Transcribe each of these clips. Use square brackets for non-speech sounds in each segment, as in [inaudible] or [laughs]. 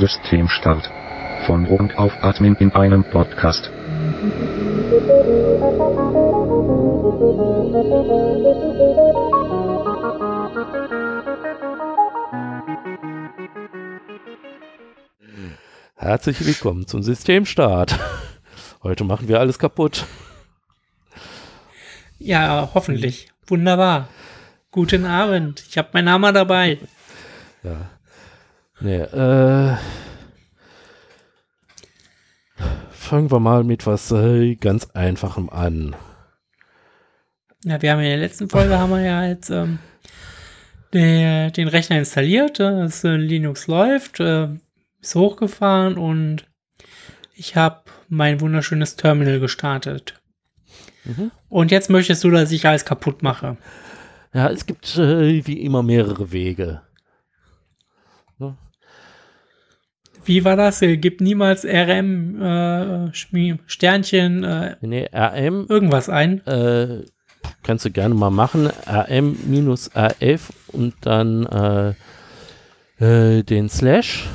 Systemstart. Von und auf Admin in einem Podcast. Herzlich willkommen zum Systemstart. Heute machen wir alles kaputt. Ja, hoffentlich. Wunderbar. Guten Abend. Ich habe meinen Hammer dabei. Ja. Nee, äh, fangen wir mal mit was äh, ganz Einfachem an. Ja, wir haben in der letzten Folge haben wir ja jetzt ähm, der, den Rechner installiert, äh, das äh, Linux läuft, äh, ist hochgefahren und ich habe mein wunderschönes Terminal gestartet. Mhm. Und jetzt möchtest du, dass ich alles kaputt mache. Ja, es gibt äh, wie immer mehrere Wege. Wie war das? Äh, Gib niemals RM äh, Sternchen äh, Nee, RM irgendwas ein. äh, kannst du gerne mal machen. RM-AF und dann äh, äh, den Slash.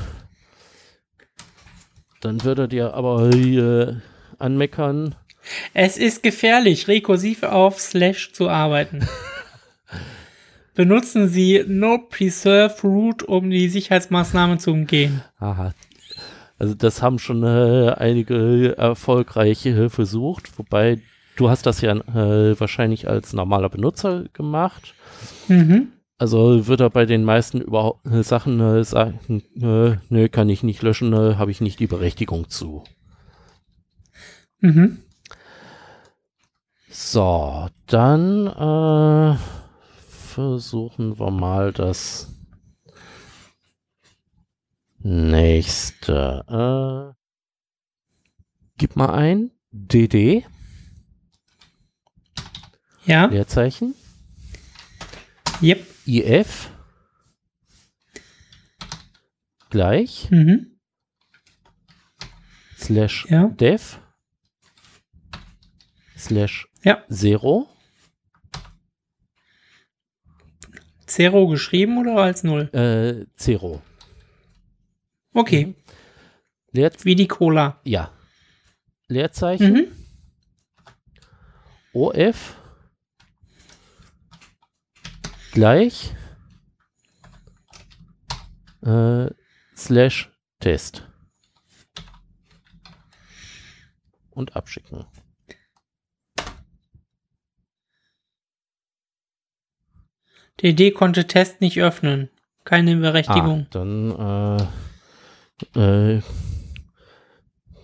Dann würde er dir aber anmeckern. Es ist gefährlich, rekursiv auf Slash zu arbeiten. [laughs] Benutzen Sie No Preserve Root, um die Sicherheitsmaßnahmen zu umgehen. Aha. Also das haben schon äh, einige erfolgreiche versucht, wobei du hast das ja äh, wahrscheinlich als normaler Benutzer gemacht. Mhm. Also wird er bei den meisten überhaupt äh, Sachen äh, sagen, äh, nö, kann ich nicht löschen, äh, habe ich nicht die Berechtigung zu. Mhm. So, dann äh, versuchen wir mal das nächste. Äh, gib mal ein DD, Ja, Leerzeichen, yep. IF gleich Mhm. slash Ja. dev slash Ja. zero Zero geschrieben oder als Null? äh, zero. Okay, Leer, wie die Cola. ja. Leerzeichen Mhm. OF gleich äh, slash Test. Und abschicken. DD konnte Test nicht öffnen. Keine Berechtigung. Ah, dann äh, äh,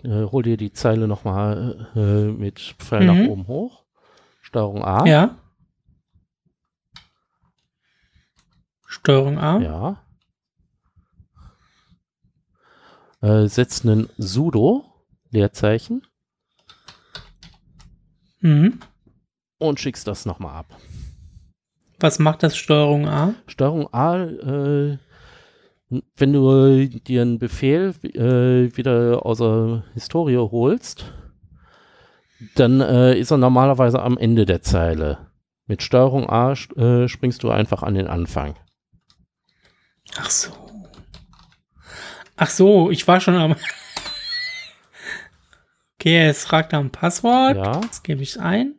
äh, hol dir die Zeile nochmal äh, mit Pfeil Mhm. nach oben hoch. Steuerung A. Ja. Steuerung A. Ja. Äh, setz einen sudo Leerzeichen Mhm. und schickst das nochmal ab. Was macht das Steuerung A? Steuerung A, äh, wenn du dir einen Befehl äh, wieder aus der Historie holst, dann äh, ist er normalerweise am Ende der Zeile. Mit Steuerung A äh, springst du einfach an den Anfang. Ach so. Ach so, ich war schon am. [laughs] okay, es fragt nach dem Passwort. Ja. Das gebe ich ein.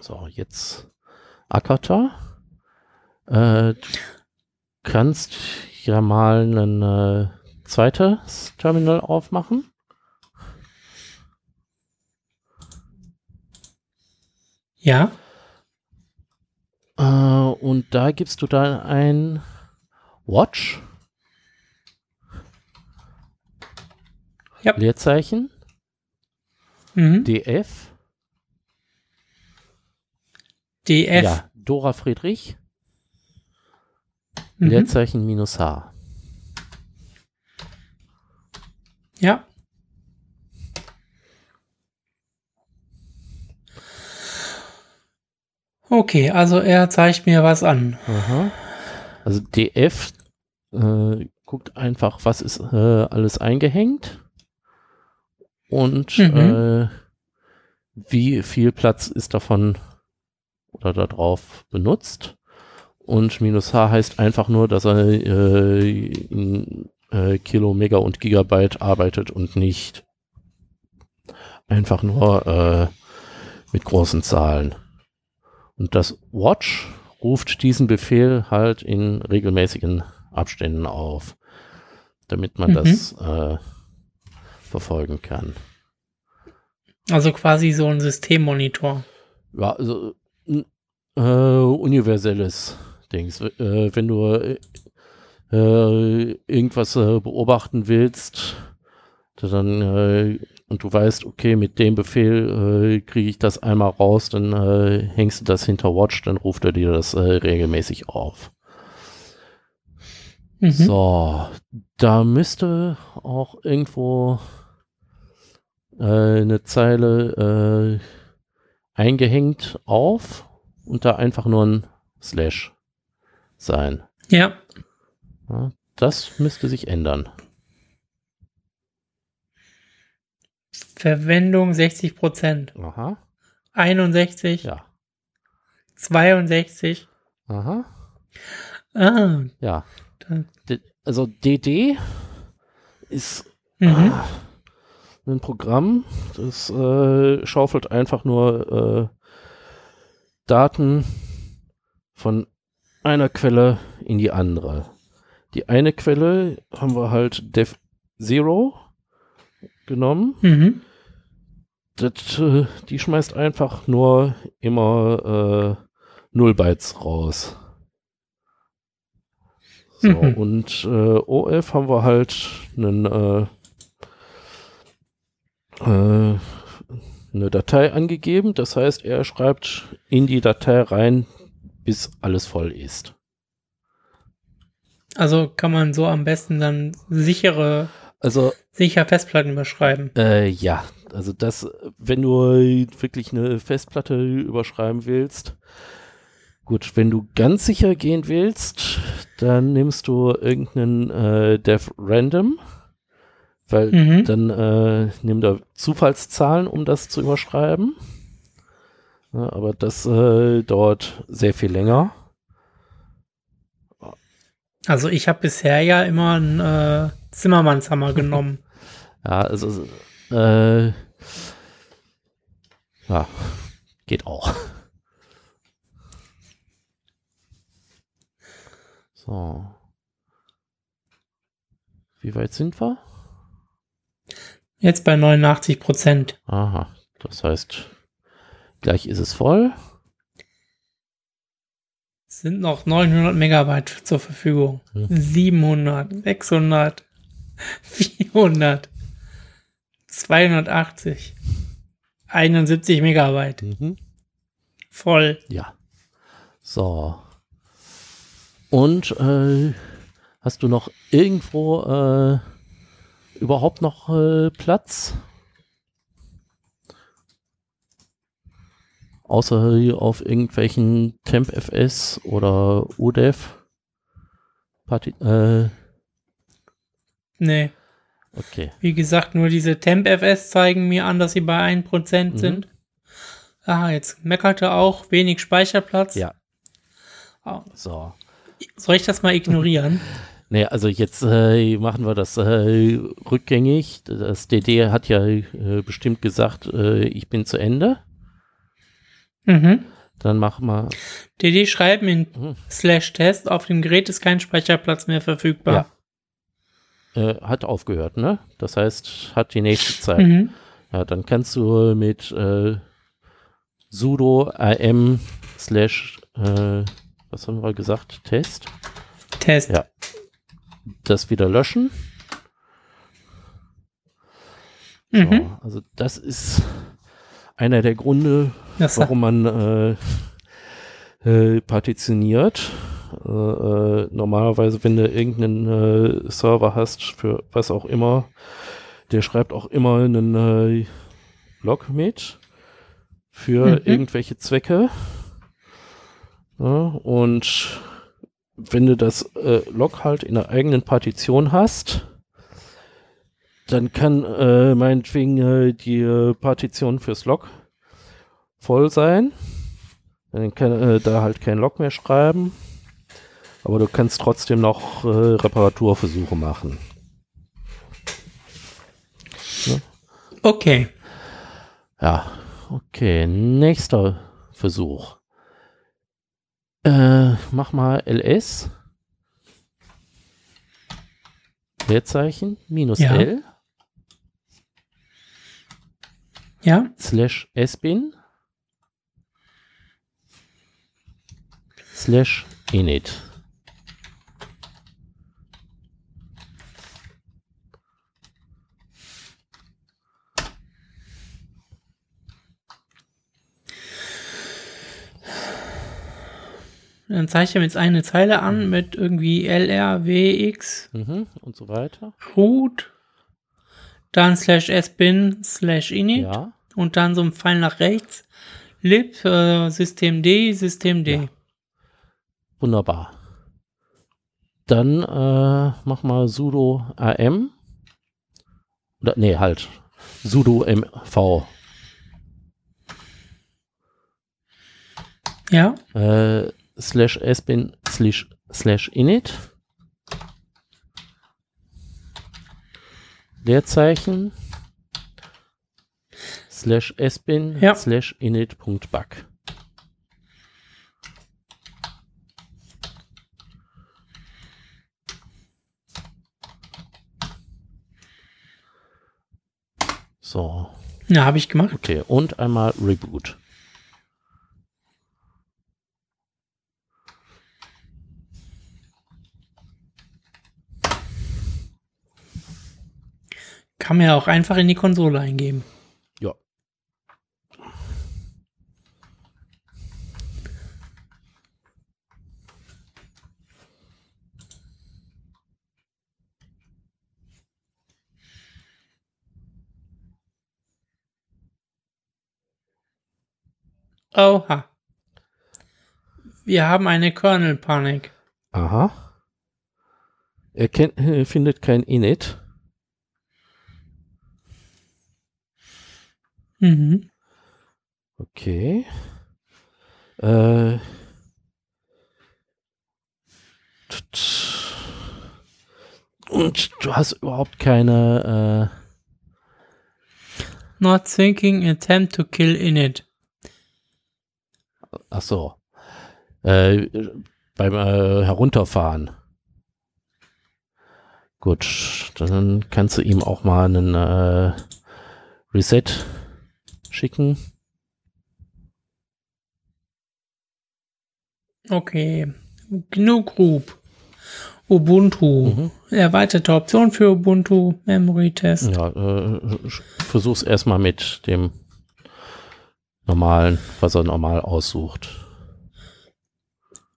So, jetzt Akata. Äh, du kannst ja mal ein äh, zweites Terminal aufmachen. Ja. Äh, und da gibst du dann ein Watch, Ja. Leerzeichen, Mhm. DF, DF. ja, Dora Friedrich, Mhm. Leerzeichen minus H. Ja. Okay, also er zeigt mir was an. Aha. Also DF äh, guckt einfach, was ist äh, alles eingehängt und Mhm. äh, wie viel Platz ist davon oder darauf benutzt. Und minus H heißt einfach nur, dass er äh, in äh, Kilo, Mega und Gigabyte arbeitet und nicht einfach nur äh, mit großen Zahlen. Und das Watch ruft diesen Befehl halt in regelmäßigen Abständen auf, damit man Mhm. das äh, verfolgen kann. Also quasi so ein Systemmonitor. Ja, also äh, universelles Dings. Äh, wenn du äh, äh, irgendwas äh, beobachten willst, dann und du weißt, okay, mit dem Befehl kriege ich das einmal raus, dann hängst du das hinter Watch, dann ruft er dir das regelmäßig auf. Mhm. So, da müsste auch irgendwo äh, eine Zeile äh, eingehängt auf und da einfach nur ein Slash sein. Ja, Ja, das müsste sich ändern. Verwendung 60 Prozent. Aha, 61, ja. 62. Aha, Ah, ja. D also DD ist mhm. ein Programm, das äh, schaufelt einfach nur äh, Daten von einer Quelle in die andere. Die eine Quelle haben wir halt Dev Zero genommen. Mhm. Das, äh, die schmeißt einfach nur immer äh, 0 Bytes raus. So, Mhm. und äh, OF haben wir halt einen, äh, äh, eine Datei angegeben. Das heißt, er schreibt in die Datei rein, bis alles voll ist. Also kann man so am besten dann sichere, Also sicher Festplatten beschreiben. Äh, ja, also das, wenn du wirklich eine Festplatte überschreiben willst, gut, wenn du ganz sicher gehen willst, dann nimmst du irgendeinen äh, Dev Random, weil Mhm. dann äh, nimm da Zufallszahlen, um das zu überschreiben. Ja, aber das äh, dauert sehr viel länger. Also ich habe bisher ja immer einen äh, Zimmermannshammer [laughs] genommen. Ja, also, äh, ja, geht auch. So. Wie weit sind wir? Jetzt bei 89 Prozent. Aha, das heißt, gleich ist es voll. Sind noch 900 Megabyte zur Verfügung. Hm. 700, 600, 400, 280, 71 Megabyte. Mhm. Voll. Ja. So. Und äh, hast du noch irgendwo äh, überhaupt noch äh, Platz? Außer hier auf irgendwelchen TempFS oder UDEV? Parti äh, Nee. okay. Wie gesagt, nur diese TempFS zeigen mir an, dass sie bei 1% Mhm. sind. Ah, jetzt meckerte auch wenig Speicherplatz. Ja. Ah, So. Soll ich das mal ignorieren? [laughs] Nee, also jetzt äh, machen wir das äh, rückgängig. Das DD hat ja äh, bestimmt gesagt, äh, ich bin zu Ende. mhm. Dann machen wir. DD schreiben in Mhm. slash test, auf dem Gerät ist kein Speicherplatz mehr verfügbar. Äh, hat aufgehört, ne? Das heißt, hat die nächste Zeit. Mhm. Ja, dann kannst du mit äh, sudo am slash, was haben wir gesagt, Test, Test. Ja. Das wieder löschen. Mhm. So, also das ist einer der Gründe, Das warum man äh, äh, partitioniert. Äh, äh, normalerweise, wenn du irgendeinen äh, Server hast, für was auch immer, der schreibt auch immer einen äh, Log mit für Mhm. irgendwelche Zwecke. Ja, und wenn du das äh, Log halt in der eigenen Partition hast, dann kann äh, meinetwegen äh, die äh, Partition fürs Log voll sein. Dann kann äh, da halt kein Log mehr schreiben. Aber du kannst trotzdem noch äh, Reparaturversuche machen. Okay. Ja, okay. Nächster Versuch. Äh, mach mal ls. Leerzeichen minus Ja. L Ja. slash sbin slash init. Dann zeige ich ihm jetzt eine Zeile an mit irgendwie LRWX Mhm, und so weiter. root, dann slash sbin slash init Ja. und dann so ein Pfeil nach rechts, lib, äh, System D, System D. Ja. Wunderbar. Dann äh, mach mal sudo am. Oder, nee, halt. sudo mv. Ja. Äh, slash sbin slash, slash init. Leerzeichen. Slash sbin Ja. slash init.bug. So, Ja, habe ich gemacht. okay. Und einmal Reboot. Kann man ja auch einfach in die Konsole eingeben. Ja. Oha. Wir haben eine Kernel-Panik. Aha. Er kennt, äh, findet kein Init. Mhm. Okay. Äh. Und du hast überhaupt keine. Not thinking attempt to kill init. Äh, ach so. Äh, beim äh, Herunterfahren. Gut, dann kannst du ihm auch mal einen äh, Reset schicken. Okay. GNU Group. Ubuntu. Mhm. Erweiterte Option für Ubuntu. Memory Test. Ja, äh, versuch's erstmal mit dem normalen, was er normal aussucht.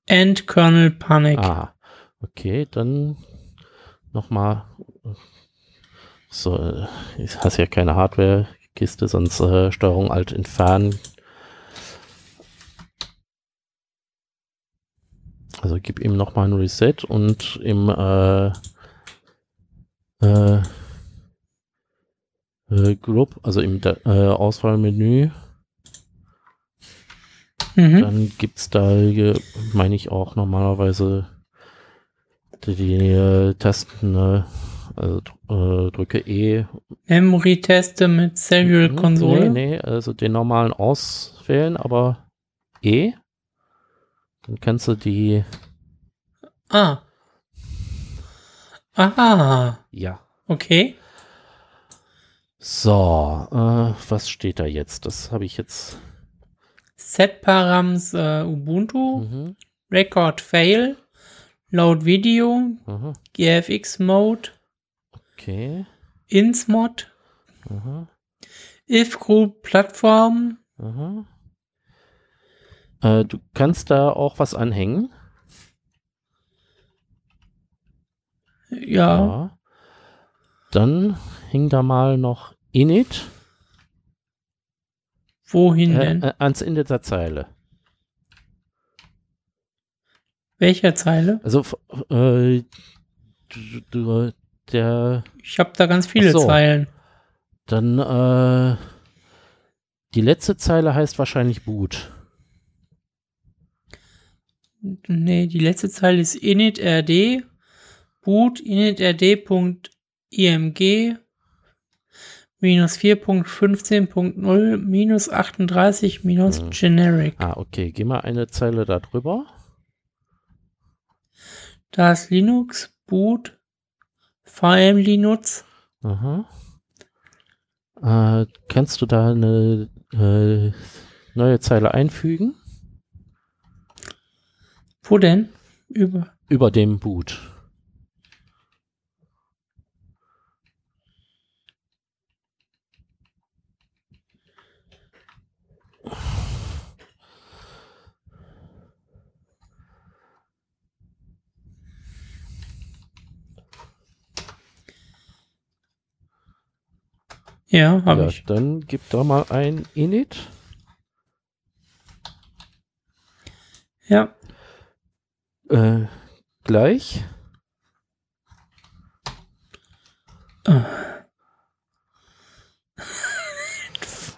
End Kernel Panic. Ah, okay, dann nochmal. So, äh, ich hast ja keine Hardware-Kiste, sonst äh, Steuerung Alt entfernen. Also gib ihm nochmal ein Reset und im äh, äh, äh, Group, also im Da- äh, Auswahlmenü, Mhm. dann gibt's da, äh, meine ich auch normalerweise die, die äh, Tasten, äh, also dr- äh, drücke E. Memory Teste mit Serial Mhm, Konsole. Nee, nee, also den normalen auswählen, aber E. Dann kannst du die, Ah. Aha. ja. Okay. So, äh, was steht da jetzt? Das habe ich jetzt. Set Params äh, Ubuntu. Mhm, Record Fail. Load Video. mhm, GFX Mode. Okay. Insmod. Mhm, If Group Plattform. mhm. Äh, du kannst da auch was anhängen. Ja. Dann häng da mal noch init Wohin äh, denn? äh, ans Ende der Zeile. Welcher Zeile? Also äh, du, du, der Ich habe da ganz viele so. Zeilen. dann äh, die letzte Zeile heißt wahrscheinlich Boot. Nee, die letzte Zeile ist initrd boot initrd.img minus 4.15.0 minus 38 minus Hm. generic. Ah, okay. Geh mal eine Zeile da drüber. Da ist Linux, boot, VM Linux. Aha. Äh, kannst du da eine äh, neue Zeile einfügen? Wo denn? Über. Über dem Boot. Ja, habe ja, ich. dann gib da mal ein Init. Ja. Äh, gleich.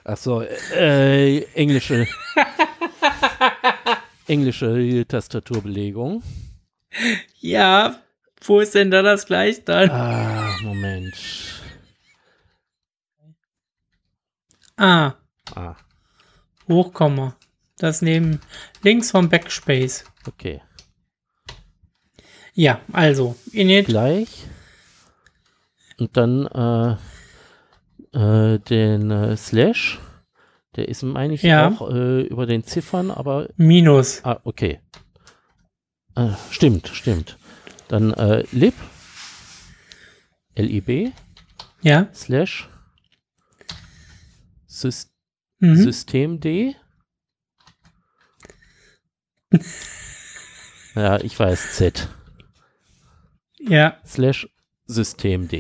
Achso, äh, englische. [laughs] englische Tastaturbelegung. Ja. Wo ist denn da das gleich dann? Ah, Moment. Ah, Ah, Hochkomma. Das neben links vom Backspace. okay. Ja, also init. Gleich. Und dann äh, äh, den äh, Slash. Der ist, meine ich, Ja. auch äh, über den Ziffern, aber Minus. Ah, okay. Äh, stimmt, stimmt. Dann äh, lib, lib, Ja. slash, Sys Mhm. systemd. [laughs] ja, ich weiß, z, Ja. slash systemd.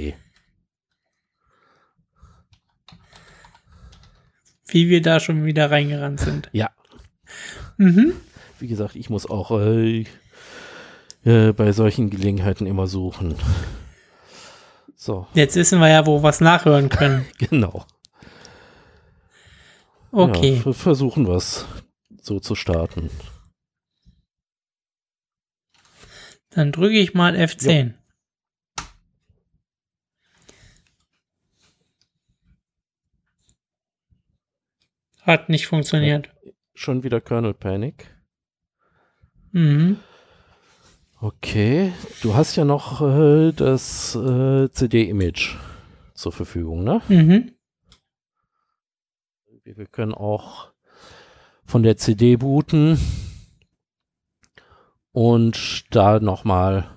Wie wir da schon wieder reingerannt sind. Ja, Mhm. wie gesagt, ich muss auch äh, äh, bei solchen Gelegenheiten immer suchen. So, Jetzt wissen wir ja, wo wir was nachhören können. [laughs] genau. Okay. Ja, ver- versuchen wir es so zu starten. Dann drücke ich mal F10. Hat nicht funktioniert. Schon wieder Kernel Panic. Mhm. Okay, du hast ja noch äh, das äh, CD-Image zur Verfügung, ne? Mhm. Wir können auch von der CD booten und da nochmal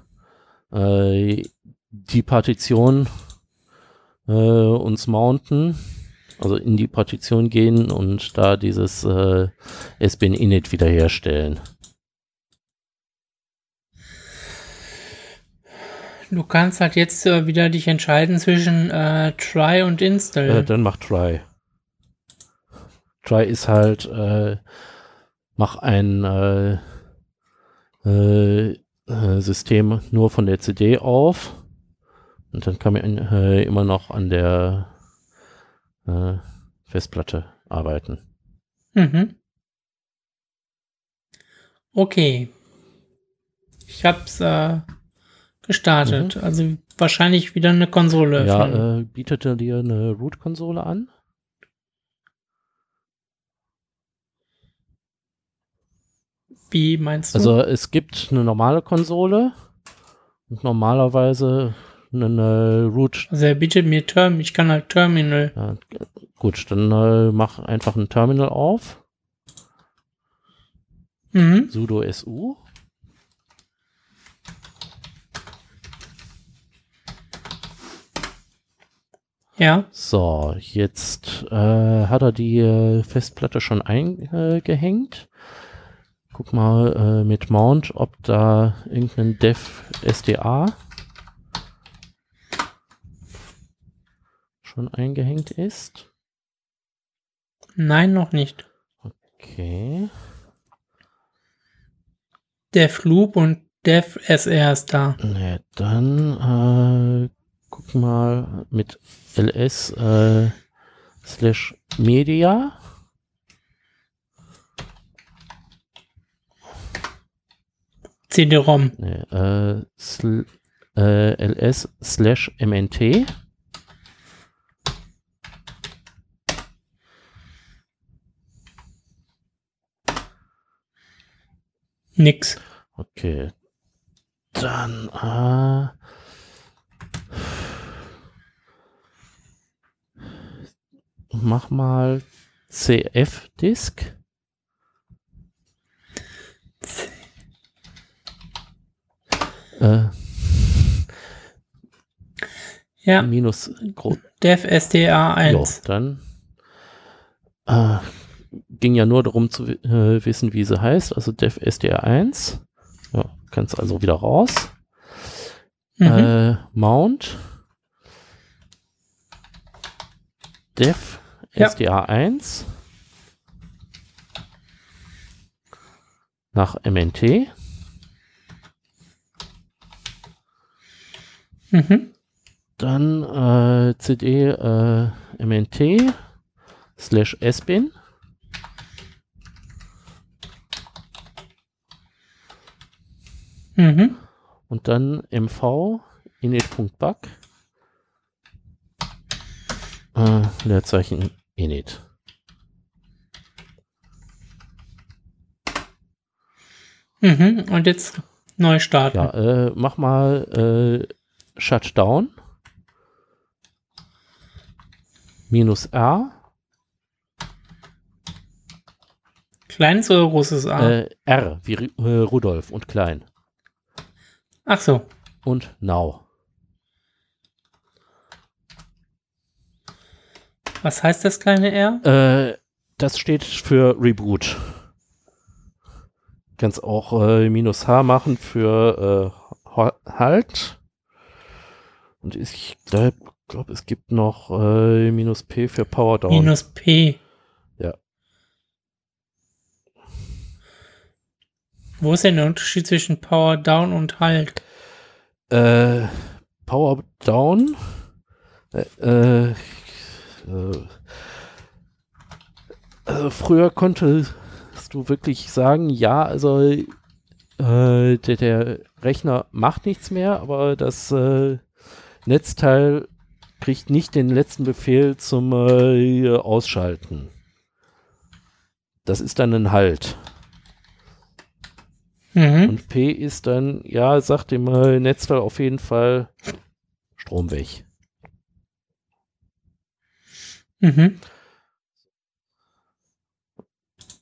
äh, die Partition äh, uns mounten, also in die Partition gehen und da dieses äh, SBN Init wiederherstellen. Du kannst halt jetzt äh, wieder dich entscheiden zwischen äh, Try und Install. Dann mach Try. Try ist halt, äh, mach ein äh, äh, äh, System nur von der CD auf und dann kann man äh, immer noch an der äh, Festplatte arbeiten. Mhm. Okay. Ich hab's äh, gestartet. Also wahrscheinlich wieder eine Konsole. Ja, äh, bietet er dir eine Root-Konsole an? Wie meinst du? Also es gibt eine normale Konsole und normalerweise eine Root Also er bietet mir Term, ich kann halt Terminal. Ja, gut, dann äh, mach einfach ein Terminal auf, Mhm. sudo su. Ja. So, jetzt äh, hat er die äh, Festplatte schon eingehängt. Guck mal äh, mit Mount, ob da irgendein Dev SDA schon eingehängt ist. Nein, noch nicht. Okay. Dev Loop und Dev SR ist da. Ne, dann äh, guck mal mit ls äh, slash media. CD-ROM. Äh, sl äh, ls slash mnt. Nix. Okay. Dann, äh, mach mal CF-Disk. Äh, Ja, minus Gro Dev SDA Jo, 1. dann äh, ging ja nur darum zu äh, wissen, wie sie heißt, also dev SDR1. Ja, kannst also wieder raus. Mhm. Äh, Mount. Dev Ja. SDA1 nach MNT. Mhm. Dann äh, CD äh, MNT slash SBIN. Mhm. und dann mv init.bug äh, Leerzeichen init. Mhm. Und jetzt neu starten. Ja, äh, mach mal äh, Shutdown minus R Kleines oder großes A? äh, R wie äh, Rudolf und klein Ach so. und Now. Was heißt das kleine R? Äh, das steht für Reboot. Kannst auch äh, minus H machen für äh, Halt. Und ich glaube, glaub, es gibt noch äh, minus P für Power Down. Minus P. Ja. Wo ist denn der Unterschied zwischen Power Down und Halt? Äh, Power Down. Äh, äh, also früher konntest du wirklich sagen, ja, also äh, der, der Rechner macht nichts mehr, aber das äh, Netzteil kriegt nicht den letzten Befehl zum äh, Ausschalten. Das ist dann ein Halt. Mhm. Und P ist dann, ja, sagt dem äh, Netzteil auf jeden Fall Strom weg. Mhm.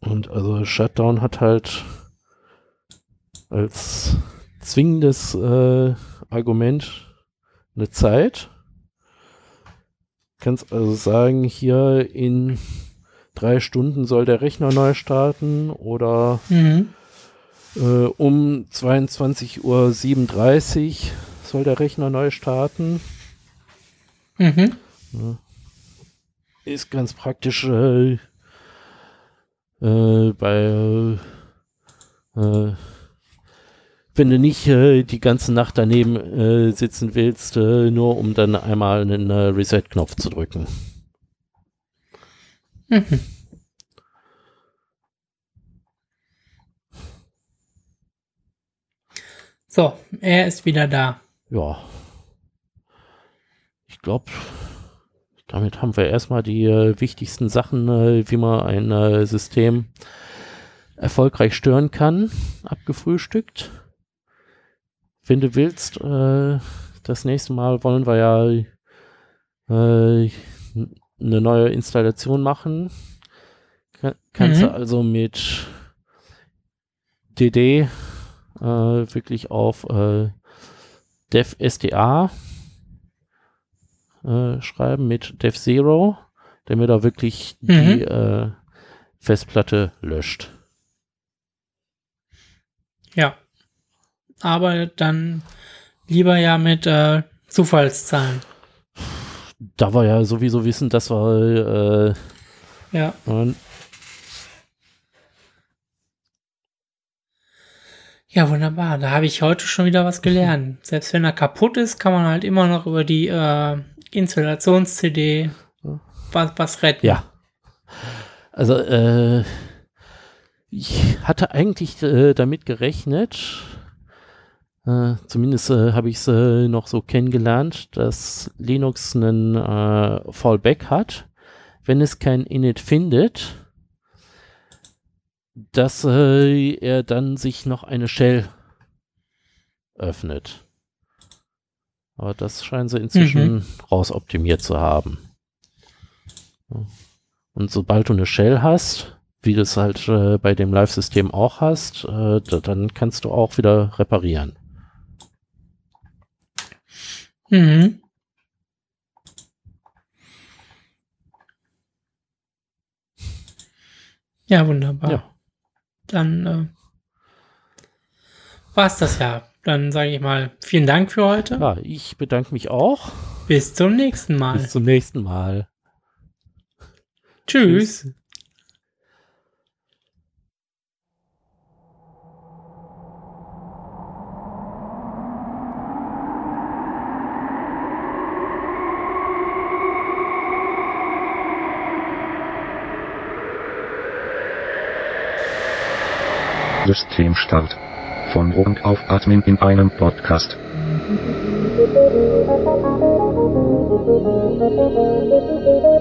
Und also Shutdown hat halt als zwingendes äh, Argument eine Zeit. Kannst also sagen, hier in drei Stunden soll der Rechner neu starten oder Mhm. äh, um 22.37 Uhr soll der Rechner neu starten. Mhm. ist ganz praktisch äh, äh, bei äh, wenn du nicht äh, die ganze Nacht daneben äh, sitzen willst, äh, nur um dann einmal einen äh, Reset-Knopf zu drücken. Mhm. [laughs] So, er ist wieder da. Ja. Ich glaube, damit haben wir erstmal die äh, wichtigsten Sachen, äh, wie man ein System erfolgreich stören kann, abgefrühstückt. Wenn du willst, äh, das nächste Mal wollen wir ja äh, eine neue Installation machen. Ka kannst Mhm. du also mit DD äh, wirklich auf äh, dev SDA äh, schreiben mit dev Zero, damit er wirklich Mhm. die äh, Festplatte löscht. Ja. Aber dann lieber ja mit äh, Zufallszahlen. Da wir ja sowieso wissen, dass wir äh, Ja. und Ja, wunderbar. Da habe ich heute schon wieder was gelernt. Selbst wenn er kaputt ist, kann man halt immer noch über die äh, Installations-CD was, was retten. ja. Also äh, ich hatte eigentlich äh, damit gerechnet, Äh, zumindest äh, habe ich es äh, noch so kennengelernt, dass Linux einen äh, Fallback hat, wenn es kein Init findet, dass äh, er dann sich noch eine Shell öffnet. Aber das scheinen sie inzwischen mhm. rausoptimiert zu haben. Und sobald du eine Shell hast, wie du es halt äh, bei dem Live-System auch hast, dann kannst du auch wieder reparieren. Mhm. Ja, wunderbar. Ja. Dann äh, war es das ja. Dann sage ich mal vielen Dank für heute. Ja, ich bedanke mich auch. Bis zum nächsten Mal. Bis zum nächsten Mal. Tschüss. Tschüss. Systemstart. Von und auf Admin in einem Podcast. Musik